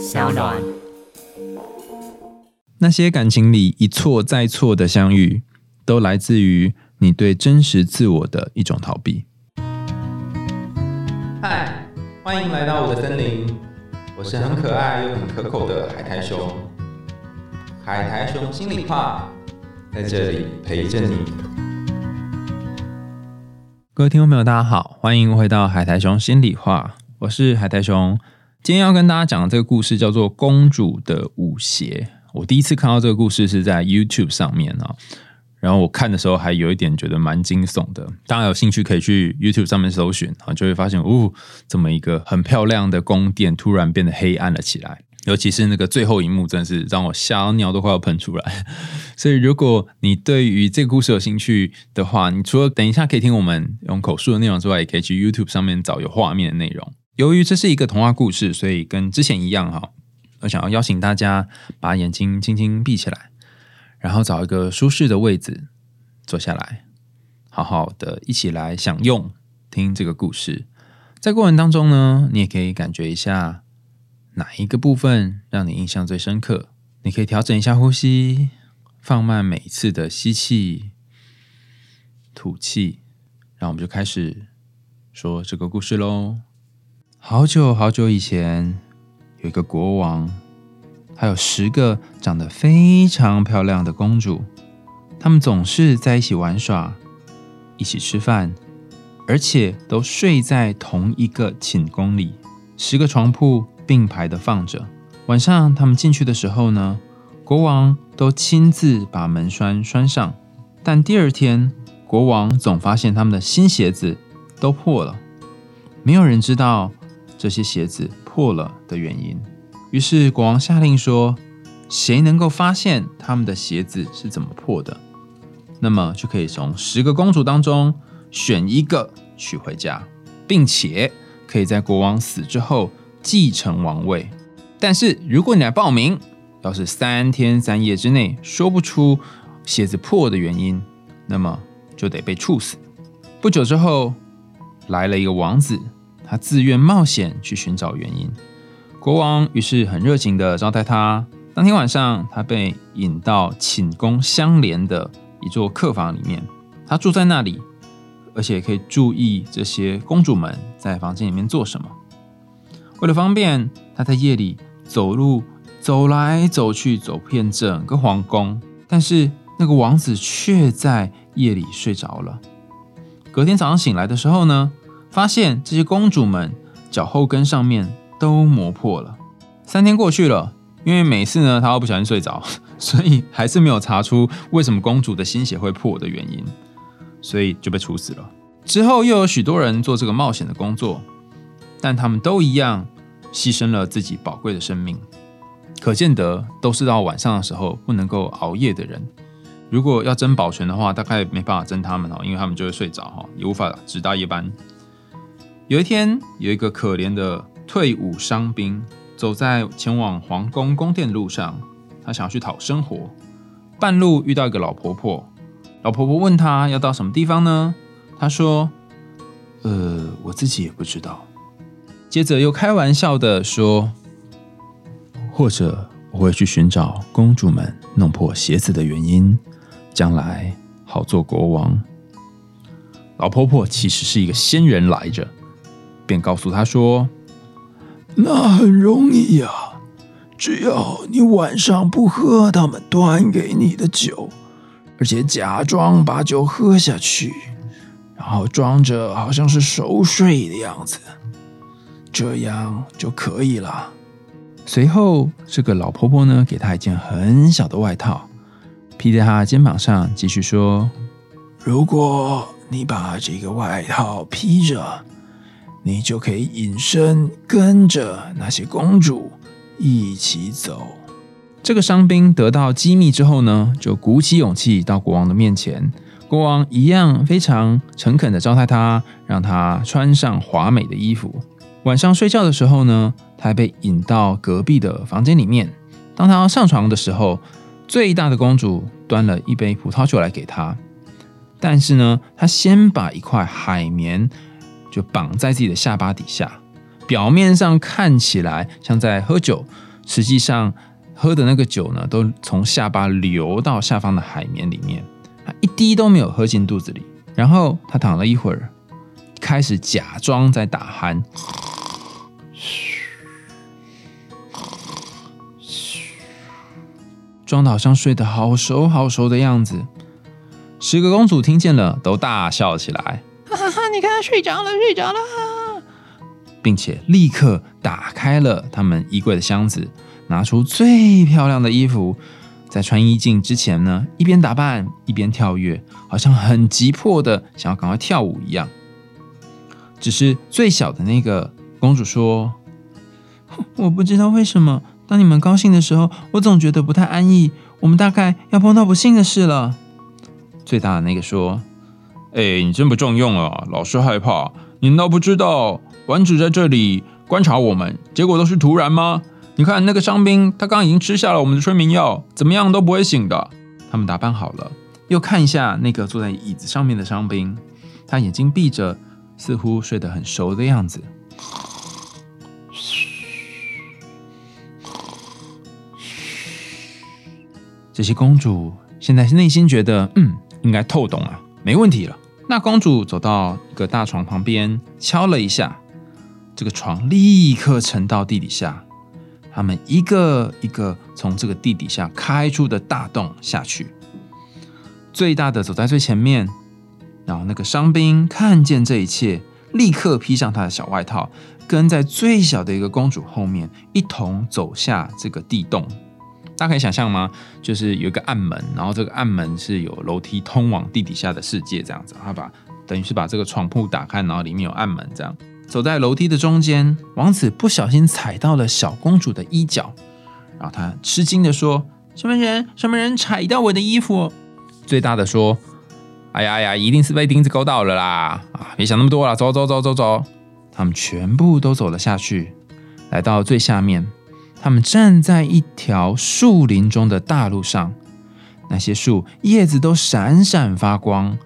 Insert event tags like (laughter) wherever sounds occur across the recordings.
小暖。那些感情里一错再错的相遇，都来自于你对真实自我的一种逃避。嗨，欢迎来到我的森林，我是很可爱又很可口的海苔熊。海苔熊心里话，在这里陪着你。各位听众朋友，大家好，欢迎回到海苔熊心里话，我是海苔熊。今天要跟大家讲的这个故事叫做《公主的舞鞋》。我第一次看到这个故事是在 YouTube 上面啊，然后我看的时候还有一点觉得蛮惊悚的。大家有兴趣可以去 YouTube 上面搜寻啊，就会发现哦，这么一个很漂亮的宫殿突然变得黑暗了起来。尤其是那个最后一幕，真是让我吓尿都快要喷出来。(laughs) 所以，如果你对于这个故事有兴趣的话，你除了等一下可以听我们用口述的内容之外，也可以去 YouTube 上面找有画面的内容。由于这是一个童话故事，所以跟之前一样哈，我想要邀请大家把眼睛轻轻闭起来，然后找一个舒适的位置坐下来，好好的一起来享用听这个故事。在过程当中呢，你也可以感觉一下。哪一个部分让你印象最深刻？你可以调整一下呼吸，放慢每一次的吸气、吐气。然后我们就开始说这个故事喽。好久好久以前，有一个国王，还有十个长得非常漂亮的公主，他们总是在一起玩耍、一起吃饭，而且都睡在同一个寝宫里，十个床铺。并排的放着。晚上他们进去的时候呢，国王都亲自把门栓拴上。但第二天，国王总发现他们的新鞋子都破了。没有人知道这些鞋子破了的原因。于是国王下令说：“谁能够发现他们的鞋子是怎么破的，那么就可以从十个公主当中选一个娶回家，并且可以在国王死之后。”继承王位，但是如果你来报名，要是三天三夜之内说不出鞋子破的原因，那么就得被处死。不久之后，来了一个王子，他自愿冒险去寻找原因。国王于是很热情的招待他。当天晚上，他被引到寝宫相连的一座客房里面，他住在那里，而且可以注意这些公主们在房间里面做什么。为了方便，他在夜里走路走来走去，走遍整个皇宫。但是那个王子却在夜里睡着了。隔天早上醒来的时候呢，发现这些公主们脚后跟上面都磨破了。三天过去了，因为每次呢她都不小心睡着，(laughs) 所以还是没有查出为什么公主的心血会破的原因，所以就被处死了。之后又有许多人做这个冒险的工作。但他们都一样牺牲了自己宝贵的生命，可见得都是到晚上的时候不能够熬夜的人。如果要争保全的话，大概没办法争他们哦，因为他们就会睡着哈，也无法值大夜班。有一天，有一个可怜的退伍伤兵走在前往皇宫宫殿的路上，他想要去讨生活。半路遇到一个老婆婆，老婆婆问他要到什么地方呢？他说：“呃，我自己也不知道。”接着又开玩笑的说：“或者我会去寻找公主们弄破鞋子的原因，将来好做国王。”老婆婆其实是一个仙人来着，便告诉他说：“那很容易呀，只要你晚上不喝他们端给你的酒，而且假装把酒喝下去，然后装着好像是熟睡的样子。”这样就可以了。随后，这个老婆婆呢，给她一件很小的外套，披在她肩膀上，继续说：“如果你把这个外套披着，你就可以隐身，跟着那些公主一起走。”这个伤兵得到机密之后呢，就鼓起勇气到国王的面前。国王一样非常诚恳的招待他，让他穿上华美的衣服。晚上睡觉的时候呢，他还被引到隔壁的房间里面。当他要上床的时候，最大的公主端了一杯葡萄酒来给他。但是呢，他先把一块海绵就绑在自己的下巴底下，表面上看起来像在喝酒，实际上喝的那个酒呢，都从下巴流到下方的海绵里面，他一滴都没有喝进肚子里。然后他躺了一会儿，开始假装在打鼾，装的好像睡得好熟好熟的样子。十个公主听见了，都大笑起来，哈哈哈！你看他睡着了，睡着了，并且立刻打开了他们衣柜的箱子，拿出最漂亮的衣服。在穿衣镜之前呢，一边打扮一边跳跃，好像很急迫的想要赶快跳舞一样。只是最小的那个公主说：“我不知道为什么，当你们高兴的时候，我总觉得不太安逸。我们大概要碰到不幸的事了。”最大的那个说：“哎，你真不中用啊！老是害怕，你难道不知道丸子在这里观察我们？结果都是突然吗？”你看那个伤兵，他刚刚已经吃下了我们的催眠药，怎么样都不会醒的。他们打扮好了，又看一下那个坐在椅子上面的伤兵，他眼睛闭着，似乎睡得很熟的样子。这些公主现在是内心觉得，嗯，应该透懂了，没问题了。那公主走到一个大床旁边，敲了一下，这个床立刻沉到地底下。他们一个一个从这个地底下开出的大洞下去，最大的走在最前面，然后那个伤兵看见这一切，立刻披上他的小外套，跟在最小的一个公主后面一同走下这个地洞。大家可以想象吗？就是有一个暗门，然后这个暗门是有楼梯通往地底下的世界这样子。他把等于是把这个床铺打开，然后里面有暗门这样。走在楼梯的中间，王子不小心踩到了小公主的衣角，然后他吃惊的说：“什么人？什么人踩到我的衣服？”最大的说：“哎呀哎呀，一定是被钉子勾到了啦！啊，别想那么多了，走走走走走。”他们全部都走了下去，来到最下面，他们站在一条树林中的大路上，那些树叶子都闪闪发光，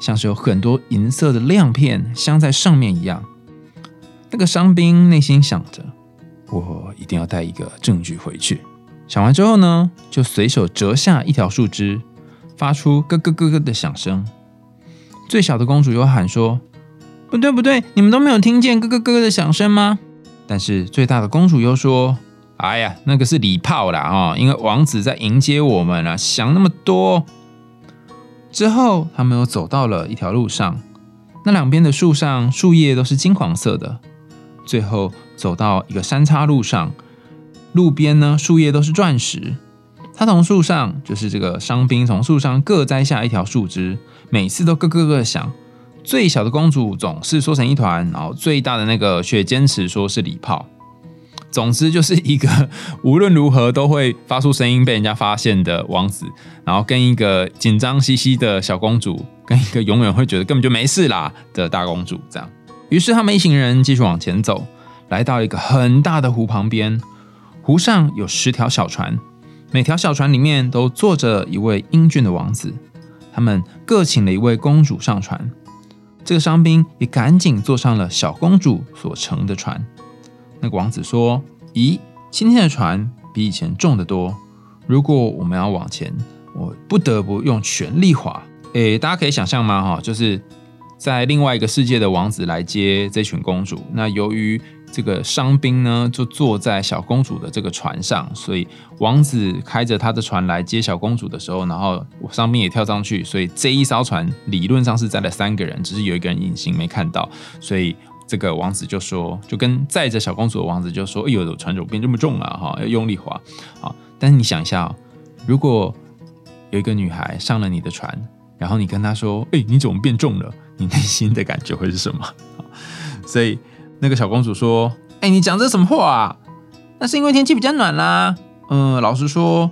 像是有很多银色的亮片镶在上面一样。那个伤兵内心想着：“我一定要带一个证据回去。”想完之后呢，就随手折下一条树枝，发出咯咯咯咯的响声。最小的公主又喊说：“不对不对，你们都没有听见咯咯咯的响声吗？”但是最大的公主又说：“哎呀，那个是礼炮啦啊，因为王子在迎接我们啊，想那么多。”之后，他们又走到了一条路上，那两边的树上树叶都是金黄色的。最后走到一个三岔路上，路边呢树叶都是钻石。他从树上，就是这个伤兵从树上各摘下一条树枝，每次都咯咯咯响。最小的公主总是缩成一团，然后最大的那个却坚持说是礼炮。总之就是一个 (laughs) 无论如何都会发出声音被人家发现的王子，然后跟一个紧张兮兮的小公主，跟一个永远会觉得根本就没事啦的大公主这样。于是他们一行人继续往前走，来到一个很大的湖旁边。湖上有十条小船，每条小船里面都坐着一位英俊的王子。他们各请了一位公主上船。这个伤兵也赶紧坐上了小公主所乘的船。那个王子说：“咦，今天的船比以前重得多。如果我们要往前，我不得不用全力划。”诶，大家可以想象吗？哈，就是。在另外一个世界的王子来接这群公主，那由于这个伤兵呢，就坐在小公主的这个船上，所以王子开着他的船来接小公主的时候，然后伤兵也跳上去，所以这一艘船理论上是载了三个人，只是有一个人隐形没看到，所以这个王子就说，就跟载着小公主的王子就说：“哎呦，船怎么变这么重了？哈，要用力划。”啊，但是你想一下，如果有一个女孩上了你的船，然后你跟她说：“哎，你怎么变重了？”你内心的感觉会是什么？(laughs) 所以那个小公主说：“哎，你讲这什么话啊？那是因为天气比较暖啦。嗯，老实说，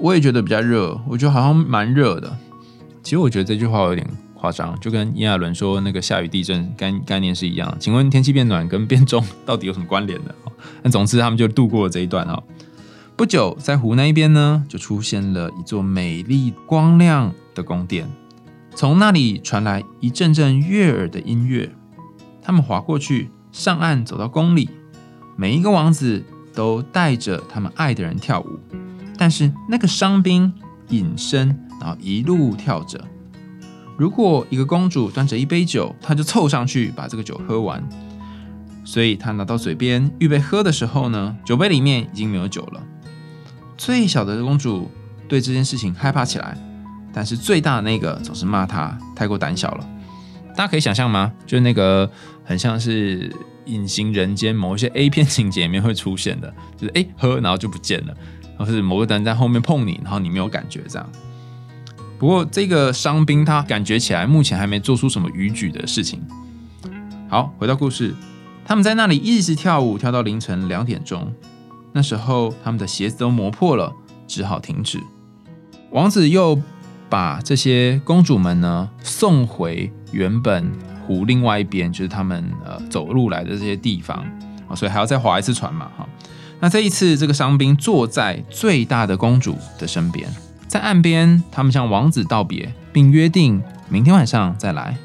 我也觉得比较热，我觉得好像蛮热的。其实我觉得这句话有点夸张，就跟炎亚纶说那个下雨地震概概念是一样。请问天气变暖跟变重 (laughs) 到底有什么关联的？那总之他们就度过了这一段啊。不久，在湖那一边呢，就出现了一座美丽光亮的宫殿。从那里传来一阵阵悦耳的音乐，他们划过去，上岸走到宫里，每一个王子都带着他们爱的人跳舞，但是那个伤兵隐身，然后一路跳着。如果一个公主端着一杯酒，她就凑上去把这个酒喝完。所以她拿到嘴边预备喝的时候呢，酒杯里面已经没有酒了。最小的公主对这件事情害怕起来，但是最大的那个总是骂她太过胆小了。大家可以想象吗？就是那个很像是隐形人间某一些 A 片情节里面会出现的，就是哎喝然后就不见了，或是某个人在后面碰你，然后你没有感觉这样。不过这个伤兵他感觉起来目前还没做出什么逾矩的事情。好，回到故事，他们在那里一直跳舞，跳到凌晨两点钟。那时候他们的鞋子都磨破了，只好停止。王子又把这些公主们呢送回原本湖另外一边，就是他们呃走路来的这些地方啊，所以还要再划一次船嘛，哈。那这一次，这个伤兵坐在最大的公主的身边。在岸边，他们向王子道别，并约定明天晚上再来。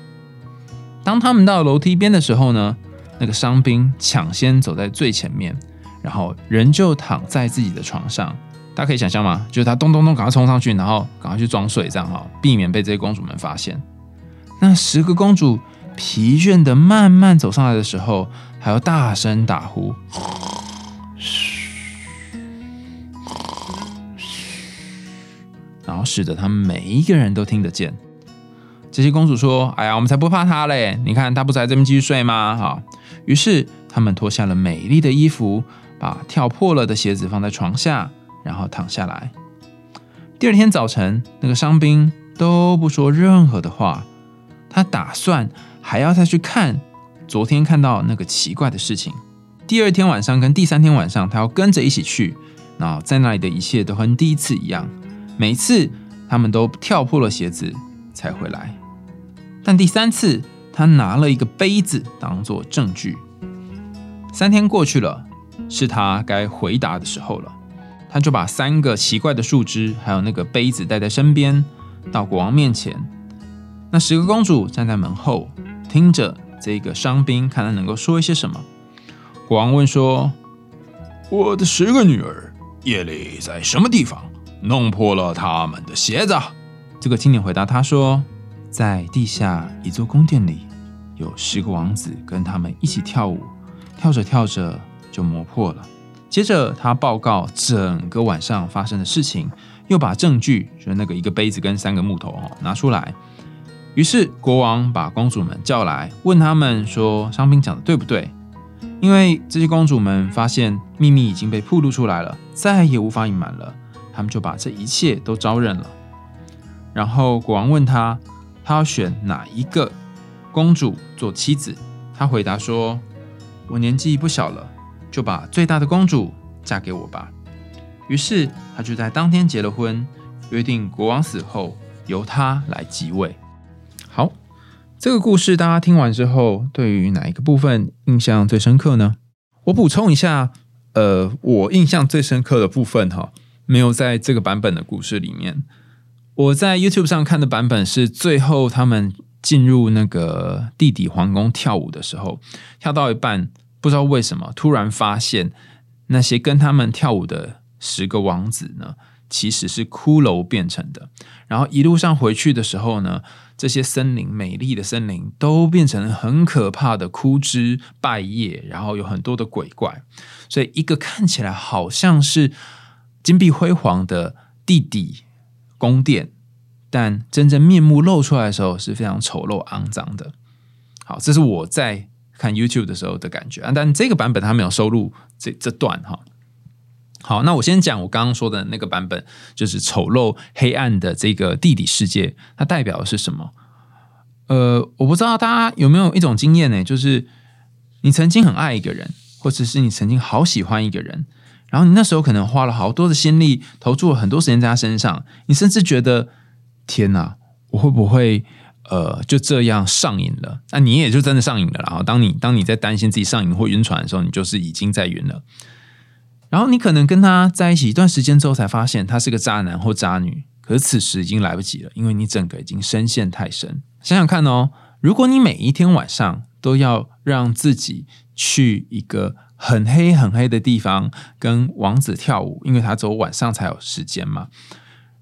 当他们到楼梯边的时候呢，那个伤兵抢先走在最前面，然后人就躺在自己的床上。大家可以想象吗？就是他咚咚咚赶快冲上去，然后赶快去装睡，这样哈，避免被这些公主们发现。那十个公主疲倦的慢慢走上来的时候，还要大声打呼。然后使得他们每一个人都听得见。这些公主说：“哎呀，我们才不怕他嘞！你看他不是在这边继续睡吗？”哈。于是他们脱下了美丽的衣服，把跳破了的鞋子放在床下，然后躺下来。第二天早晨，那个伤兵都不说任何的话。他打算还要再去看昨天看到那个奇怪的事情。第二天晚上跟第三天晚上，他要跟着一起去。那在那里的一切都和第一次一样。每次他们都跳破了鞋子才回来，但第三次他拿了一个杯子当做证据。三天过去了，是他该回答的时候了。他就把三个奇怪的树枝还有那个杯子带在身边，到国王面前。那十个公主站在门后，听着这个伤兵，看他能够说一些什么。国王问说：“我的十个女儿夜里在什么地方？”弄破了他们的鞋子。这个青年回答他说：“在地下一座宫殿里，有十个王子跟他们一起跳舞，跳着跳着就磨破了。”接着他报告整个晚上发生的事情，又把证据，就是那个一个杯子跟三个木头哦拿出来。于是国王把公主们叫来，问他们说：“商兵讲的对不对？”因为这些公主们发现秘密已经被暴露出来了，再也无法隐瞒了。他们就把这一切都招认了。然后国王问他，他要选哪一个公主做妻子？他回答说：“我年纪不小了，就把最大的公主嫁给我吧。”于是他就在当天结了婚，约定国王死后由他来继位。好，这个故事大家听完之后，对于哪一个部分印象最深刻呢？我补充一下，呃，我印象最深刻的部分哈。没有在这个版本的故事里面，我在 YouTube 上看的版本是最后他们进入那个地底皇宫跳舞的时候，跳到一半，不知道为什么突然发现那些跟他们跳舞的十个王子呢，其实是骷髅变成的。然后一路上回去的时候呢，这些森林美丽的森林都变成了很可怕的枯枝败叶，然后有很多的鬼怪，所以一个看起来好像是。金碧辉煌的地底宫殿，但真正面目露出来的时候是非常丑陋肮脏的。好，这是我在看 YouTube 的时候的感觉啊。但这个版本它没有收录这这段哈。好，那我先讲我刚刚说的那个版本，就是丑陋黑暗的这个地底世界，它代表的是什么？呃，我不知道大家有没有一种经验呢？就是你曾经很爱一个人，或者是你曾经好喜欢一个人。然后你那时候可能花了好多的心力，投注了很多时间在他身上，你甚至觉得天哪，我会不会呃就这样上瘾了？那你也就真的上瘾了。然后当你当你在担心自己上瘾或晕船的时候，你就是已经在晕了。然后你可能跟他在一起一段时间之后，才发现他是个渣男或渣女。可是此时已经来不及了，因为你整个已经深陷太深。想想看哦，如果你每一天晚上都要让自己去一个。很黑很黑的地方跟王子跳舞，因为他只有晚上才有时间嘛。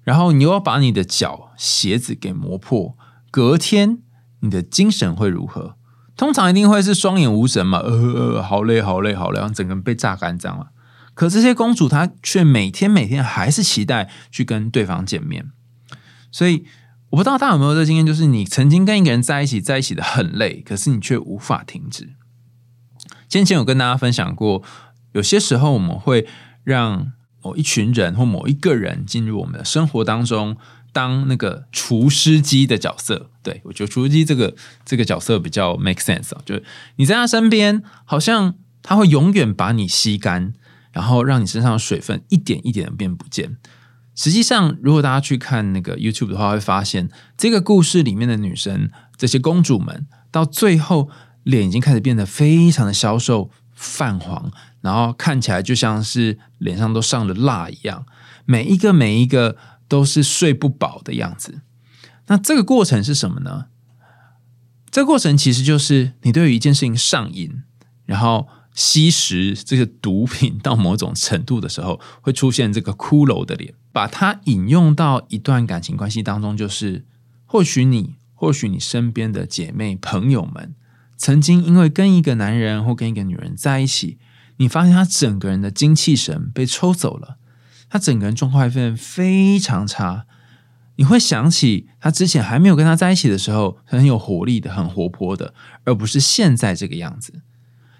然后你又要把你的脚鞋子给磨破，隔天你的精神会如何？通常一定会是双眼无神嘛，呃，好累好累好累，整个人被榨干这样了。可这些公主她却每天每天还是期待去跟对方见面，所以我不知道大家有没有这经验，就是你曾经跟一个人在一起，在一起的很累，可是你却无法停止。先前有跟大家分享过，有些时候我们会让某一群人或某一个人进入我们的生活当中，当那个除湿机的角色。对我觉得除湿机这个这个角色比较 make sense 啊，就是你在他身边，好像他会永远把你吸干。然后让你身上的水分一点一点的变不见。实际上，如果大家去看那个 YouTube 的话，会发现这个故事里面的女生，这些公主们，到最后脸已经开始变得非常的消瘦、泛黄，然后看起来就像是脸上都上了蜡一样。每一个每一个都是睡不饱的样子。那这个过程是什么呢？这个过程其实就是你对于一件事情上瘾，然后。吸食这个毒品到某种程度的时候，会出现这个骷髅的脸。把它引用到一段感情关系当中，就是或许你，或许你身边的姐妹朋友们，曾经因为跟一个男人或跟一个女人在一起，你发现他整个人的精气神被抽走了，他整个人状态变非常差。你会想起他之前还没有跟他在一起的时候，很有活力的，很活泼的，而不是现在这个样子。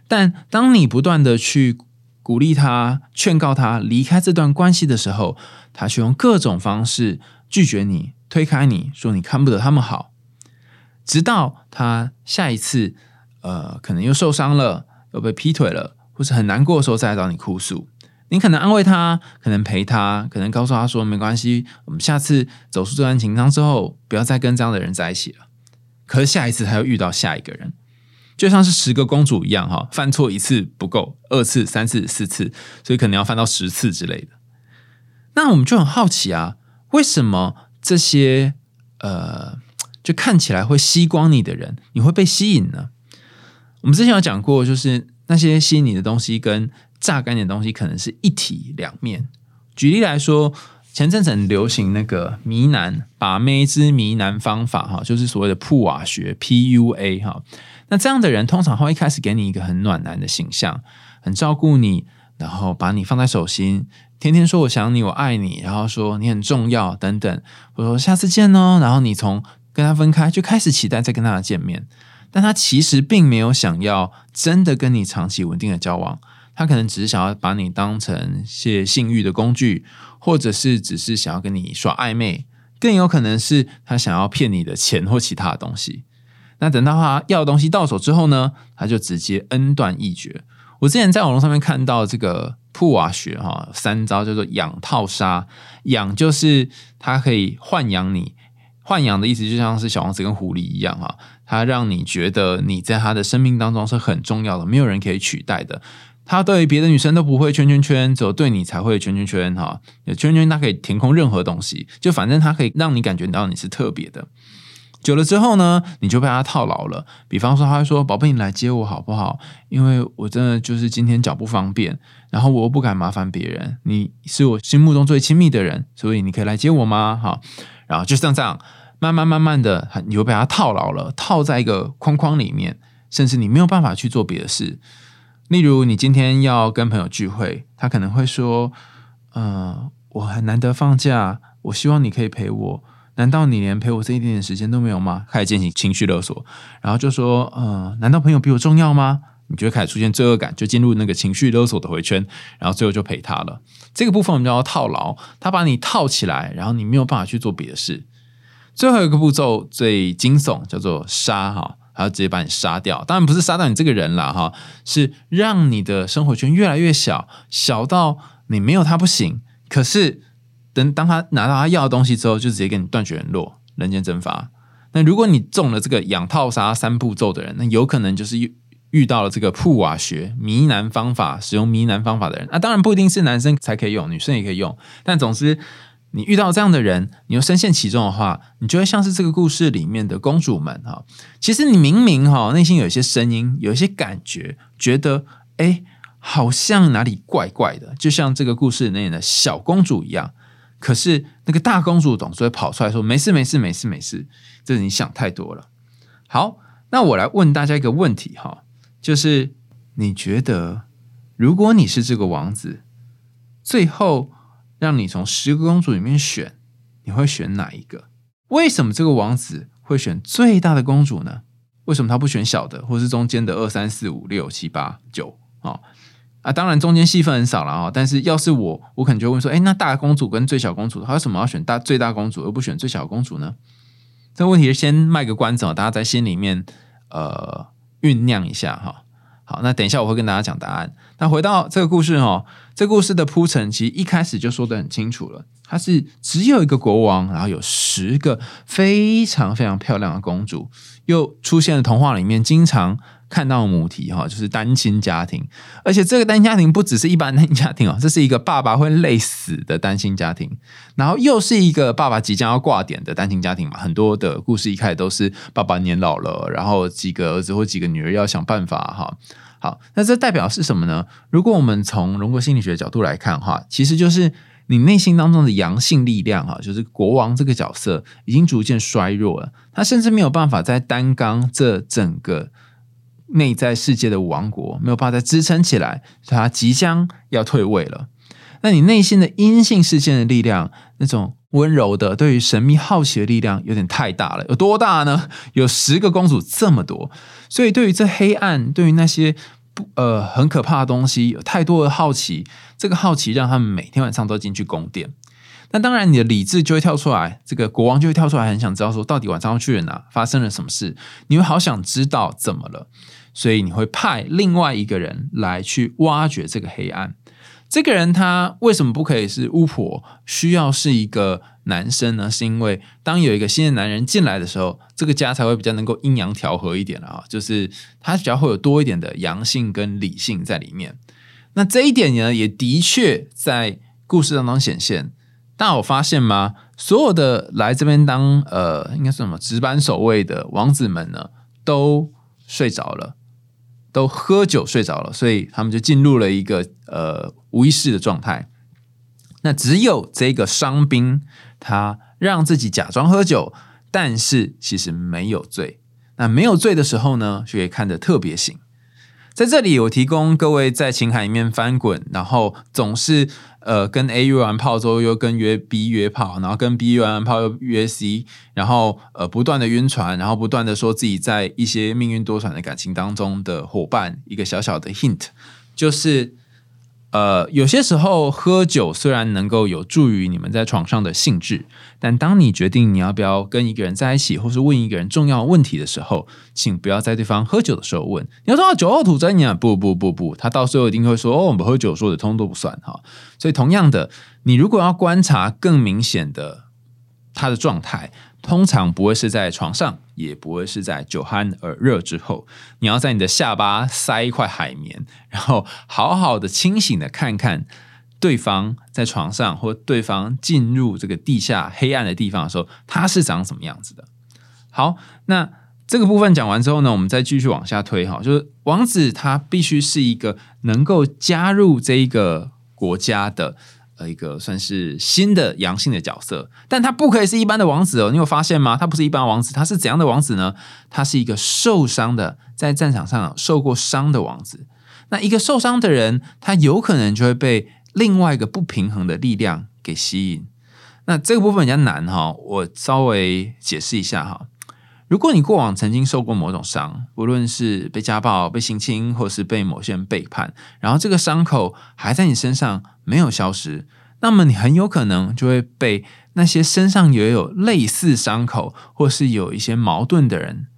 但当你不断的去鼓励他、劝告他离开这段关系的时候，他却用各种方式拒绝你、推开你，说你看不得他们好。直到他下一次，呃，可能又受伤了，又被劈腿了，或是很难过的时候，再来找你哭诉。你可能安慰他，可能陪他，可能告诉他说没关系，我们下次走出这段情伤之后，不要再跟这样的人在一起了。可是下一次他又遇到下一个人。就像是十个公主一样，哈，犯错一次不够，二次、三次、四次，所以可能要犯到十次之类的。那我们就很好奇啊，为什么这些呃，就看起来会吸光你的人，你会被吸引呢？我们之前有讲过，就是那些吸引你的东西跟榨干你的东西，可能是一体两面。举例来说，前阵子很流行那个迷男把妹之迷男方法，哈，就是所谓的铺瓦学 （PUA） 哈。那这样的人通常会一开始给你一个很暖男的形象，很照顾你，然后把你放在手心，天天说我想你，我爱你，然后说你很重要等等。我说下次见哦，然后你从跟他分开就开始期待再跟他见面，但他其实并没有想要真的跟你长期稳定的交往，他可能只是想要把你当成些性欲的工具，或者是只是想要跟你耍暧昧，更有可能是他想要骗你的钱或其他的东西。(laughs) 那等到他要的东西到手之后呢，他就直接恩断义绝。我之前在网络上面看到这个普瓦学哈三招叫做养套杀，养就是他可以豢养你，豢养的意思就像是小王子跟狐狸一样哈，它让你觉得你在他的生命当中是很重要的，没有人可以取代的。他对别的女生都不会圈圈圈，只有对你才会圈圈圈哈。圈圈它可以填空任何东西，就反正它可以让你感觉到你是特别的。久了之后呢，你就被他套牢了。比方说，他会说：“宝贝，你来接我好不好？因为我真的就是今天脚不方便，然后我又不敢麻烦别人。你是我心目中最亲密的人，所以你可以来接我吗？”哈，然后就像这样，慢慢慢慢的，你就被他套牢了，套在一个框框里面，甚至你没有办法去做别的事。例如，你今天要跟朋友聚会，他可能会说：“嗯，我很难得放假，我希望你可以陪我。”难道你连陪我这一点点时间都没有吗？开始进行情绪勒索，然后就说：“呃，难道朋友比我重要吗？”你就会开始出现罪恶感，就进入那个情绪勒索的回圈，然后最后就陪他了。这个部分我们叫套牢，他把你套起来，然后你没有办法去做别的事。最后一个步骤最惊悚，叫做杀哈，还要直接把你杀掉。当然不是杀掉你这个人了哈，是让你的生活圈越来越小，小到你没有他不行。可是。等当他拿到他要的东西之后，就直接跟你断绝联络，人间蒸发。那如果你中了这个养套杀三步骤的人，那有可能就是遇遇到了这个铺瓦学迷男方法，使用迷男方法的人。那当然不一定是男生才可以用，女生也可以用。但总之，你遇到这样的人，你又深陷其中的话，你就会像是这个故事里面的公主们哈。其实你明明哈内心有一些声音，有一些感觉，觉得哎。好像哪里怪怪的，就像这个故事里面的小公主一样。可是那个大公主总是会跑出来说：“没事，没事，没事，没事。”这你想太多了。好，那我来问大家一个问题哈，就是你觉得，如果你是这个王子，最后让你从十个公主里面选，你会选哪一个？为什么这个王子会选最大的公主呢？为什么他不选小的，或是中间的二三四五六七八九啊？啊，当然中间戏份很少了啊。但是要是我，我可能就会问说：，哎，那大公主跟最小公主，她为什么要选大最大公主，而不选最小公主呢？这个问题先卖个关子哦，大家在心里面呃酝酿一下哈。好，那等一下我会跟大家讲答案。那回到这个故事哈，这故事的铺陈其实一开始就说的很清楚了，它是只有一个国王，然后有十个非常非常漂亮的公主，又出现了童话里面经常。看到母题哈，就是单亲家庭，而且这个单亲家庭不只是一般单亲家庭哦，这是一个爸爸会累死的单亲家庭，然后又是一个爸爸即将要挂点的单亲家庭嘛。很多的故事一开始都是爸爸年老了，然后几个儿子或几个女儿要想办法哈。好，那这代表是什么呢？如果我们从荣格心理学角度来看哈，其实就是你内心当中的阳性力量哈，就是国王这个角色已经逐渐衰弱了，他甚至没有办法再担纲这整个。内在世界的王国没有办法再支撑起来，他即将要退位了。那你内心的阴性事件的力量，那种温柔的、对于神秘好奇的力量，有点太大了。有多大呢？有十个公主这么多，所以对于这黑暗，对于那些不呃很可怕的东西，有太多的好奇。这个好奇让他们每天晚上都进去宫殿。那当然，你的理智就会跳出来，这个国王就会跳出来，很想知道说，到底晚上要去了哪，发生了什么事？你会好想知道怎么了。所以你会派另外一个人来去挖掘这个黑暗。这个人他为什么不可以是巫婆？需要是一个男生呢？是因为当有一个新的男人进来的时候，这个家才会比较能够阴阳调和一点了啊。就是他比较会有多一点的阳性跟理性在里面。那这一点呢，也的确在故事当中显现。但我发现吗？所有的来这边当呃，应该是什么值班守卫的王子们呢，都睡着了。都喝酒睡着了，所以他们就进入了一个呃无意识的状态。那只有这个伤兵，他让自己假装喝酒，但是其实没有醉。那没有醉的时候呢，就可以看得特别醒。在这里，我提供各位在情海里面翻滚，然后总是呃跟 A 约完炮之后又跟约 B 约炮，然后跟 B 约完炮又约 C，然后呃不断的晕船，然后不断的说自己在一些命运多舛的感情当中的伙伴，一个小小的 hint 就是。呃，有些时候喝酒虽然能够有助于你们在床上的兴致，但当你决定你要不要跟一个人在一起，或是问一个人重要问题的时候，请不要在对方喝酒的时候问。你要说酒后吐真言，不不不不，他到时候一定会说哦，我们喝酒说的通都不算哈。所以同样的，你如果要观察更明显的他的状态。通常不会是在床上，也不会是在酒酣耳热之后。你要在你的下巴塞一块海绵，然后好好的清醒的看看对方在床上，或对方进入这个地下黑暗的地方的时候，他是长什么样子的。好，那这个部分讲完之后呢，我们再继续往下推哈，就是王子他必须是一个能够加入这一个国家的。一个算是新的阳性的角色，但他不可以是一般的王子哦。你有发现吗？他不是一般王子，他是怎样的王子呢？他是一个受伤的，在战场上受过伤的王子。那一个受伤的人，他有可能就会被另外一个不平衡的力量给吸引。那这个部分比较难哈，我稍微解释一下哈。如果你过往曾经受过某种伤，无论是被家暴、被性侵，或是被某些人背叛，然后这个伤口还在你身上没有消失，那么你很有可能就会被那些身上也有类似伤口，或是有一些矛盾的人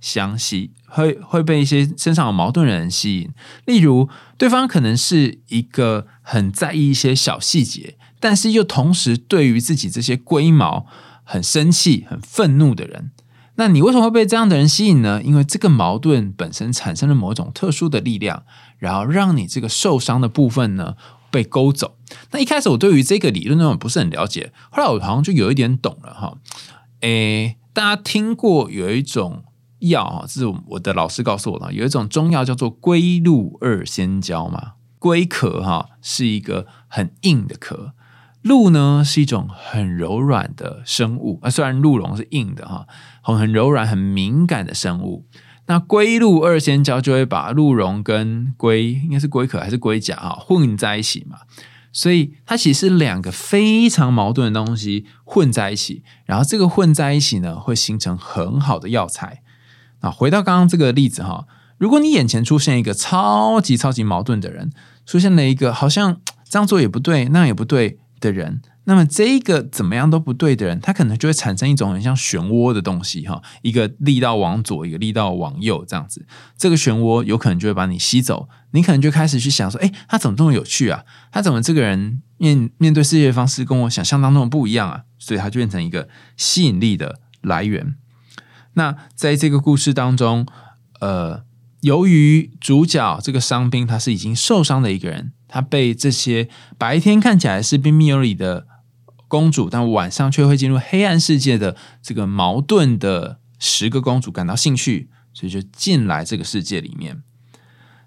相吸，会会被一些身上有矛盾的人吸引。例如，对方可能是一个很在意一些小细节，但是又同时对于自己这些龟毛很生气、很愤怒的人。那你为什么会被这样的人吸引呢？因为这个矛盾本身产生了某种特殊的力量，然后让你这个受伤的部分呢被勾走。那一开始我对于这个理论呢不是很了解，后来我好像就有一点懂了哈。诶，大家听过有一种药啊，这是我的老师告诉我的，有一种中药叫做龟鹿二仙胶嘛。龟壳哈是一个很硬的壳，鹿呢是一种很柔软的生物啊。虽然鹿茸是硬的哈，很很柔软、很敏感的生物。那龟鹿二仙交就会把鹿茸跟龟，应该是龟壳还是龟甲哈混在一起嘛。所以它其实是两个非常矛盾的东西混在一起，然后这个混在一起呢，会形成很好的药材。啊，回到刚刚这个例子哈，如果你眼前出现一个超级超级矛盾的人，出现了一个好像这样做也不对，那样也不对的人。那么这一个怎么样都不对的人，他可能就会产生一种很像漩涡的东西哈，一个力道往左，一个力道往右，这样子，这个漩涡有可能就会把你吸走，你可能就开始去想说，哎，他怎么这么有趣啊？他怎么这个人面面对世界的方式跟我想象当中不一样啊？所以他就变成一个吸引力的来源。那在这个故事当中，呃，由于主角这个伤兵他是已经受伤的一个人，他被这些白天看起来是彬彬有礼的。公主，但晚上却会进入黑暗世界的这个矛盾的十个公主感到兴趣，所以就进来这个世界里面。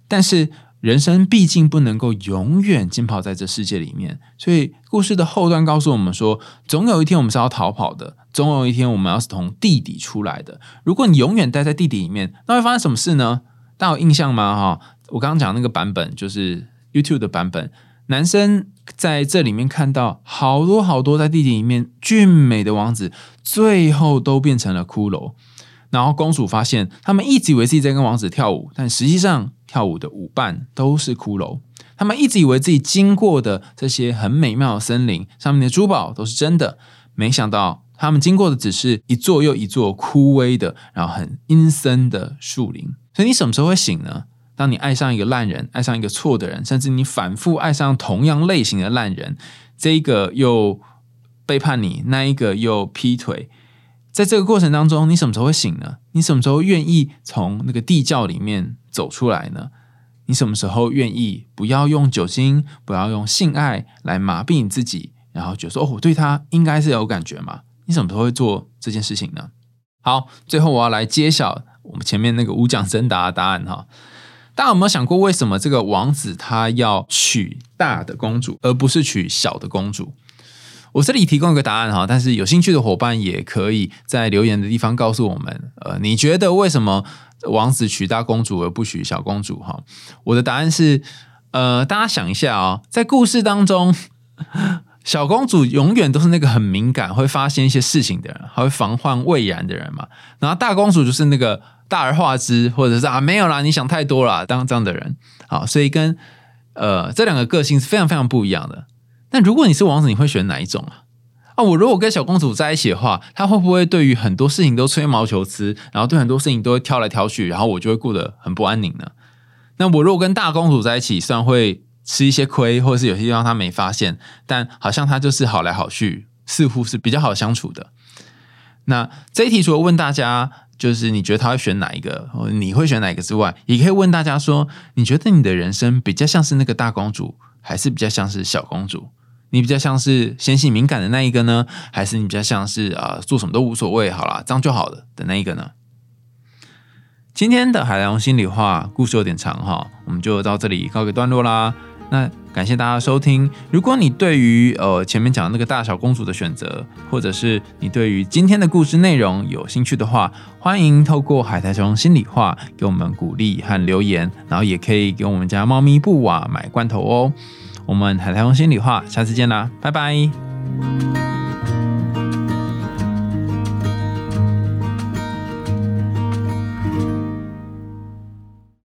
但是人生毕竟不能够永远浸泡在这世界里面，所以故事的后段告诉我们说，总有一天我们是要逃跑的，总有一天我们要是从地底出来的。如果你永远待在地底里面，那会发生什么事呢？大家有印象吗？哈，我刚刚讲那个版本就是 YouTube 的版本。男生在这里面看到好多好多在地底里面俊美的王子，最后都变成了骷髅。然后公主发现，他们一直以为自己在跟王子跳舞，但实际上跳舞的舞伴都是骷髅。他们一直以为自己经过的这些很美妙的森林上面的珠宝都是真的，没想到他们经过的只是一座又一座枯萎的，然后很阴森的树林。所以你什么时候会醒呢？当你爱上一个烂人，爱上一个错的人，甚至你反复爱上同样类型的烂人，这一个又背叛你，那一个又劈腿，在这个过程当中，你什么时候会醒呢？你什么时候愿意从那个地窖里面走出来呢？你什么时候愿意不要用酒精，不要用性爱来麻痹你自己，然后觉得说哦，我对他应该是有感觉嘛？你什么时候会做这件事情呢？好，最后我要来揭晓我们前面那个无奖真答的答案哈。大家有没有想过，为什么这个王子他要娶大的公主，而不是娶小的公主？我这里提供一个答案哈，但是有兴趣的伙伴也可以在留言的地方告诉我们。呃，你觉得为什么王子娶大公主而不娶小公主？哈，我的答案是，呃，大家想一下啊，在故事当中，小公主永远都是那个很敏感、会发现一些事情的人，还会防患未然的人嘛。然后大公主就是那个。大而化之，或者是啊没有啦，你想太多了，当这样的人，好，所以跟呃这两个个性是非常非常不一样的。那如果你是王子，你会选哪一种啊？啊，我如果跟小公主在一起的话，她会不会对于很多事情都吹毛求疵，然后对很多事情都会挑来挑去，然后我就会过得很不安宁呢？那我如果跟大公主在一起，虽然会吃一些亏，或者是有些地方她没发现，但好像她就是好来好去，似乎是比较好相处的。那这一题除了问大家。就是你觉得他会选哪一个，你会选哪一个之外，也可以问大家说，你觉得你的人生比较像是那个大公主，还是比较像是小公主？你比较像是纤细敏感的那一个呢，还是你比较像是啊做什么都无所谓，好了，这样就好了的那一个呢？今天的海洋心里话故事有点长哈，我们就到这里告个段落啦。那感谢大家收听。如果你对于呃前面讲的那个大小公主的选择，或者是你对于今天的故事内容有兴趣的话，欢迎透过海苔熊心里话给我们鼓励和留言，然后也可以给我们家猫咪布瓦买罐头哦。我们海苔熊心里话，下次见啦，拜拜。